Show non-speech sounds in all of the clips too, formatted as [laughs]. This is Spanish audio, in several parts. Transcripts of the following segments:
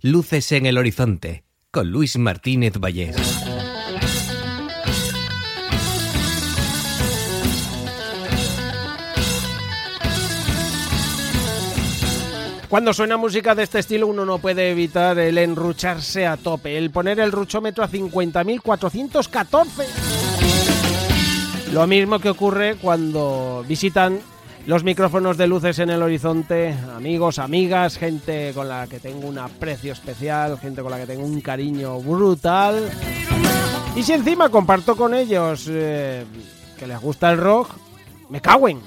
Luces en el horizonte, con Luis Martínez Vallés. Cuando suena música de este estilo uno no puede evitar el enrucharse a tope, el poner el ruchómetro a 50.414. Lo mismo que ocurre cuando visitan los micrófonos de luces en el horizonte, amigos, amigas, gente con la que tengo un aprecio especial, gente con la que tengo un cariño brutal. Y si encima comparto con ellos eh, que les gusta el rock, me caguen.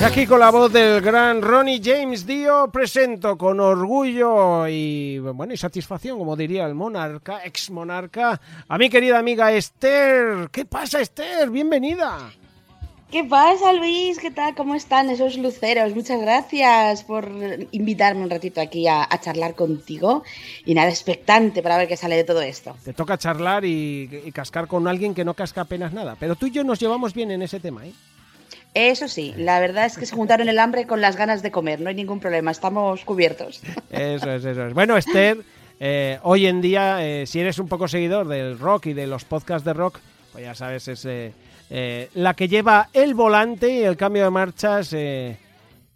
Y aquí con la voz del gran Ronnie James Dio presento con orgullo y bueno y satisfacción, como diría el monarca, ex monarca, a mi querida amiga Esther. ¿Qué pasa, Esther? Bienvenida. ¿Qué pasa, Luis? ¿Qué tal? ¿Cómo están esos luceros? Muchas gracias por invitarme un ratito aquí a, charlar contigo. Y nada, expectante para ver qué sale de todo esto. Te toca charlar y, y cascar con alguien que no casca apenas nada. Pero tú y yo nos llevamos bien en ese tema, ¿eh? Eso sí, la verdad es que se juntaron el hambre con las ganas de comer, no hay ningún problema, estamos cubiertos. Eso es, eso es. Bueno, Esther, eh, hoy en día, eh, si eres un poco seguidor del rock y de los podcasts de rock, pues ya sabes, es eh, la que lleva el volante y el cambio de marchas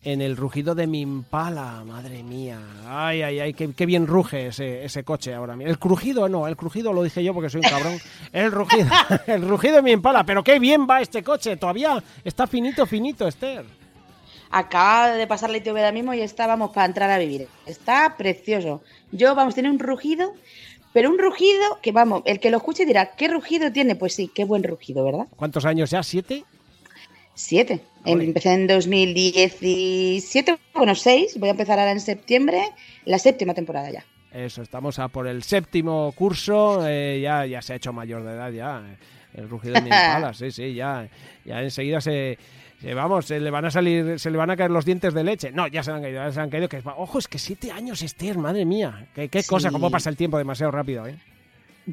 en el rugido de mi impala, madre mía. Ay, ay, ay, qué, bien ruge ese, ese, coche ahora mismo. El crujido, no, el crujido lo dije yo porque soy un cabrón. El rugido, [laughs] el rugido de mi impala, pero qué bien va este coche, todavía está finito, finito, Esther. Acaba de pasar la ITV ahora mismo y estábamos para entrar a vivir. Está precioso. Yo, vamos, tiene un rugido, pero un rugido que, vamos, el que lo escuche dirá, ¿qué rugido tiene? Pues sí, qué buen rugido, ¿verdad? ¿Cuántos años ya? ¿Siete? Siete. Empecé en 2017, bueno, seis. Voy a empezar ahora en septiembre, la séptima temporada ya. Eso, estamos a por el séptimo curso. Eh, ya, ya se ha hecho mayor de edad, ya. El rugido de mi [laughs] impala, sí, sí, ya. Ya enseguida se, vamos, se le van a salir, se le van a caer los dientes de leche. No, ya se han caído, ya se han caído. Que, ojo, es que siete años, Esther, madre mía. Qué, qué cosa, cómo pasa el tiempo demasiado rápido, ¿eh?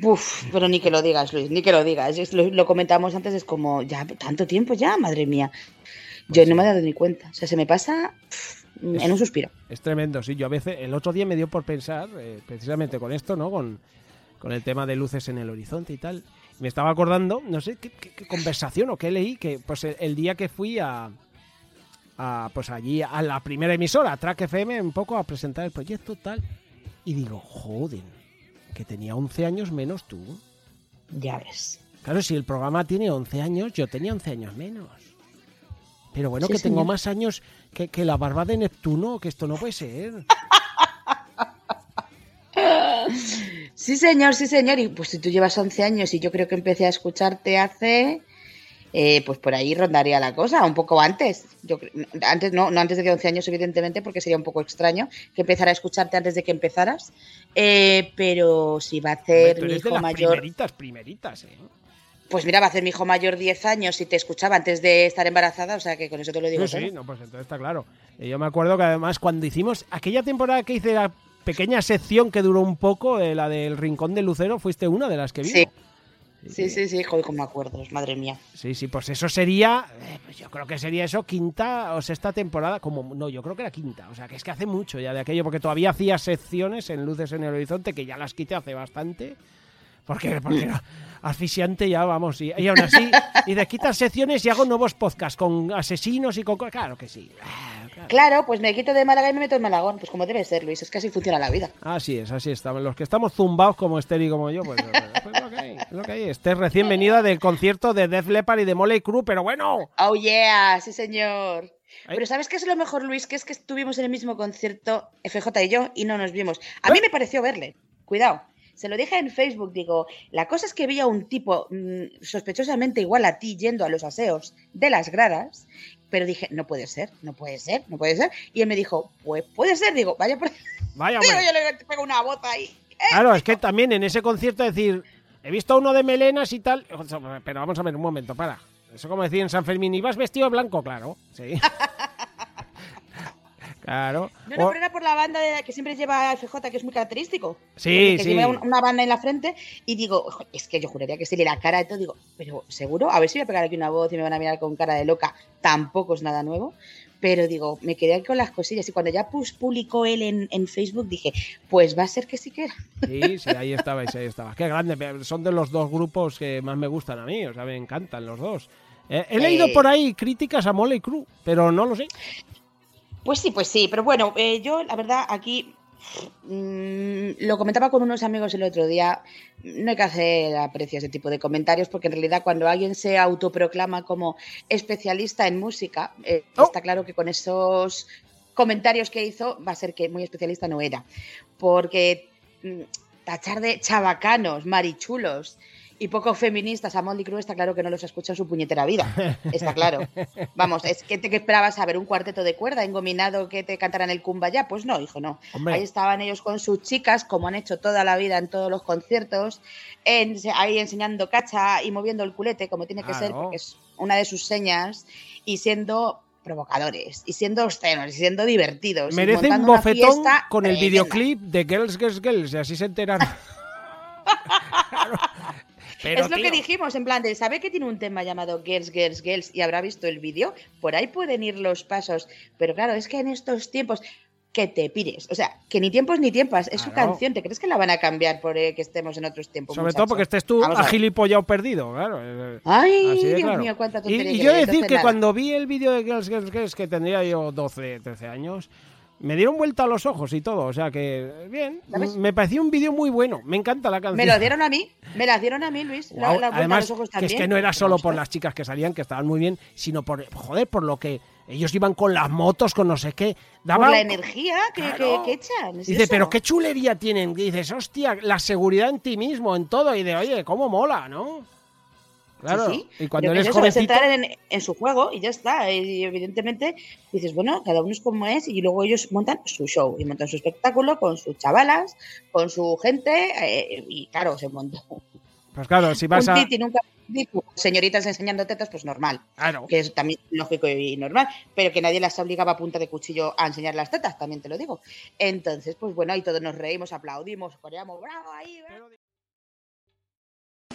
Uf, pero ni que lo digas, Luis, ni que lo digas. Lo, lo comentamos antes, es como, ya, tanto tiempo ya, madre mía. Yo no me he dado ni cuenta. O sea, se me pasa en un suspiro. Es tremendo, sí. Yo a veces, el otro día me dio por pensar, eh, precisamente con esto, ¿no? Con, con, el tema de luces en el horizonte y tal. Me estaba acordando, no sé qué, conversación o qué leí, que pues el, día que fui a, a, pues allí a la primera emisora, a Track FM, un poco a presentar el proyecto tal. Y digo, joder, que tenía 11 años menos tú. Ya ves. Claro, si el programa tiene 11 años, yo tenía 11 años menos. Pero bueno, que tengo más años que, que, la barba de Neptuno, que esto no puede ser. Sí, señor, sí, señor. Y pues si tú llevas 11 años y yo creo que empecé a escucharte hace, eh, pues por ahí rondaría la cosa, un poco antes. Yo, antes no, no antes de que 11 años, evidentemente, porque sería un poco extraño que empezara a escucharte antes de que empezaras. Eh, pero si va a hacer mi hijo mayor. Primeritas, primeritas, ¿eh? Pues mira, va a hacer mi hijo mayor 10 años y te escuchaba antes de estar embarazada, o sea que con eso te lo digo. Sí, sí, no, pues entonces está claro. yo me acuerdo que además cuando hicimos aquella temporada que hice la pequeña sección que duró un poco, eh, la del Rincón de Lucero, fuiste una de las que vi. Sí. Sí, sí, sí, joder, me acuerdo, madre mía. Sí, sí, pues eso sería, eh, pues yo creo que sería eso, quinta o sexta temporada, como, no, yo creo que era quinta, o sea, que es que hace mucho ya de aquello, porque todavía hacía secciones en Luces en el Horizonte, que ya las quité hace bastante, porque, porque era asfixiante ya, vamos, y, aún así, y de quitar secciones y hago nuevos podcasts con asesinos y con... Claro que sí. Claro. pues me quito de Málaga y me meto en Malagón, pues como debe ser, Luis, es que así funciona la vida. Así es, así estamos. Los que estamos zumbados como Esther y como yo, pues, pues, pues lo que hay, lo que hay. Esther recién venida del concierto de Def Leppard y de Molly Crew, pero bueno. Oh yeah, sí señor. Pero ¿sabes qué es lo mejor, Luis? Que es que estuvimos en el mismo concierto, FJ y yo, y no nos vimos. A mí ¿Eh? me pareció verle. Cuidado. Se lo dije en Facebook, digo, la cosa es que vi a un tipo mm, sospechosamente igual a ti yendo a los aseos de las gradas, pero dije, no puede ser, no puede ser, no puede ser. Y él me dijo, pues puede ser, digo, vaya por... Vaya, [laughs] digo, yo le pego una bota ahí. Claro, es que también en ese concierto decir, he visto a uno de melenas y tal, pero vamos a ver un momento, para. Eso como decía en San Fermín, ¿ibas vestido blanco? Claro, sí. [laughs] Claro. No, no, pero era por la banda de, que siempre lleva FJ, que es muy característico. Sí, que sí. Lleva una banda en la frente y digo, es que yo juraría que sí, la cara y todo. Digo, pero seguro, a ver si voy a pegar aquí una voz y me van a mirar con cara de loca. Tampoco es nada nuevo. pero digo, me quedé con las cosillas y cuando ya publicó él en, Facebook dije, pues va a ser que sí que era. Sí, sí, ahí estabais, ahí estaba. Qué grande, son de los dos grupos que más me gustan a mí, o sea, me encantan los dos. Eh, he leído eh, por ahí críticas a Molly Crew, pero no lo sé. Pues sí, pues sí, pero bueno, eh, yo la verdad aquí mm, lo comentaba con unos amigos el otro día, no hay que hacer aprecio a ese tipo de comentarios porque en realidad cuando alguien se autoproclama como especialista en música, oh. está claro que con esos comentarios que hizo va a ser que muy especialista no era, porque mm, tachar de chavacanos, marichulos, y poco feministas a Molly Crew está claro que no los escucha en su puñetera vida. Está claro. [laughs] Vamos, es que te esperabas a ver un cuarteto de cuerda engominado que te cantaran el ya Pues no, hijo, no. Ahí estaban ellos con sus chicas, como han hecho toda la vida en todos los conciertos, ahí enseñando cacha y moviendo el culete, como tiene que ser, porque es una de sus señas, y siendo provocadores, y siendo obscenos, y siendo divertidos. Merecen un bofetón con el videoclip de Girls, Girls, Girls, y así se enteran. [laughs] es lo que dijimos, en plan de, ¿sabe que tiene un tema llamado Girls, Girls, Girls y habrá visto el vídeo? Por ahí pueden ir los pasos. Pero claro, es que en estos tiempos que te pires. O sea, que ni tiempos ni tiempas. Es su canción. ¿Te crees que la van a cambiar por eh, que estemos en otros tiempos? Sobre todo porque estés tú agilipollado perdido, claro. Eh, Ay, Dios mío, cuánta tontería. Y, yo decir que cuando vi el vídeo de Girls, Girls, Girls, que tendría yo 12, 13 años, me dieron vuelta a los ojos y todo, o sea que bien, me pareció un vídeo muy bueno, me encanta la canción. Me lo dieron a mí, me la dieron a mí, Luis. Además, que es que no era solo por las chicas que salían, que estaban muy bien, sino por, joder, por lo que ellos iban con las motos, con no sé qué. Daba... Por la energía que, echan. dice, pero qué chulería tienen. dices, hostia, la seguridad en ti mismo, en todo. Y de, oye, cómo mola, ¿no? Claro, y cuando eres eso, entrar en, su juego y ya está. Y evidentemente dices, bueno, cada uno es como es y luego ellos montan su show y montan su espectáculo con sus chavalas, con su gente eh, y claro, se montó. Pues claro, si vas a... nunca señoritas enseñando tetas, pues normal. Claro. Que es también lógico y normal, pero que nadie las obligaba a punta de cuchillo a enseñar las tetas, también te lo digo. Entonces, pues bueno, ahí todos nos reímos, aplaudimos, coreamos, bravo, ahí, bravo.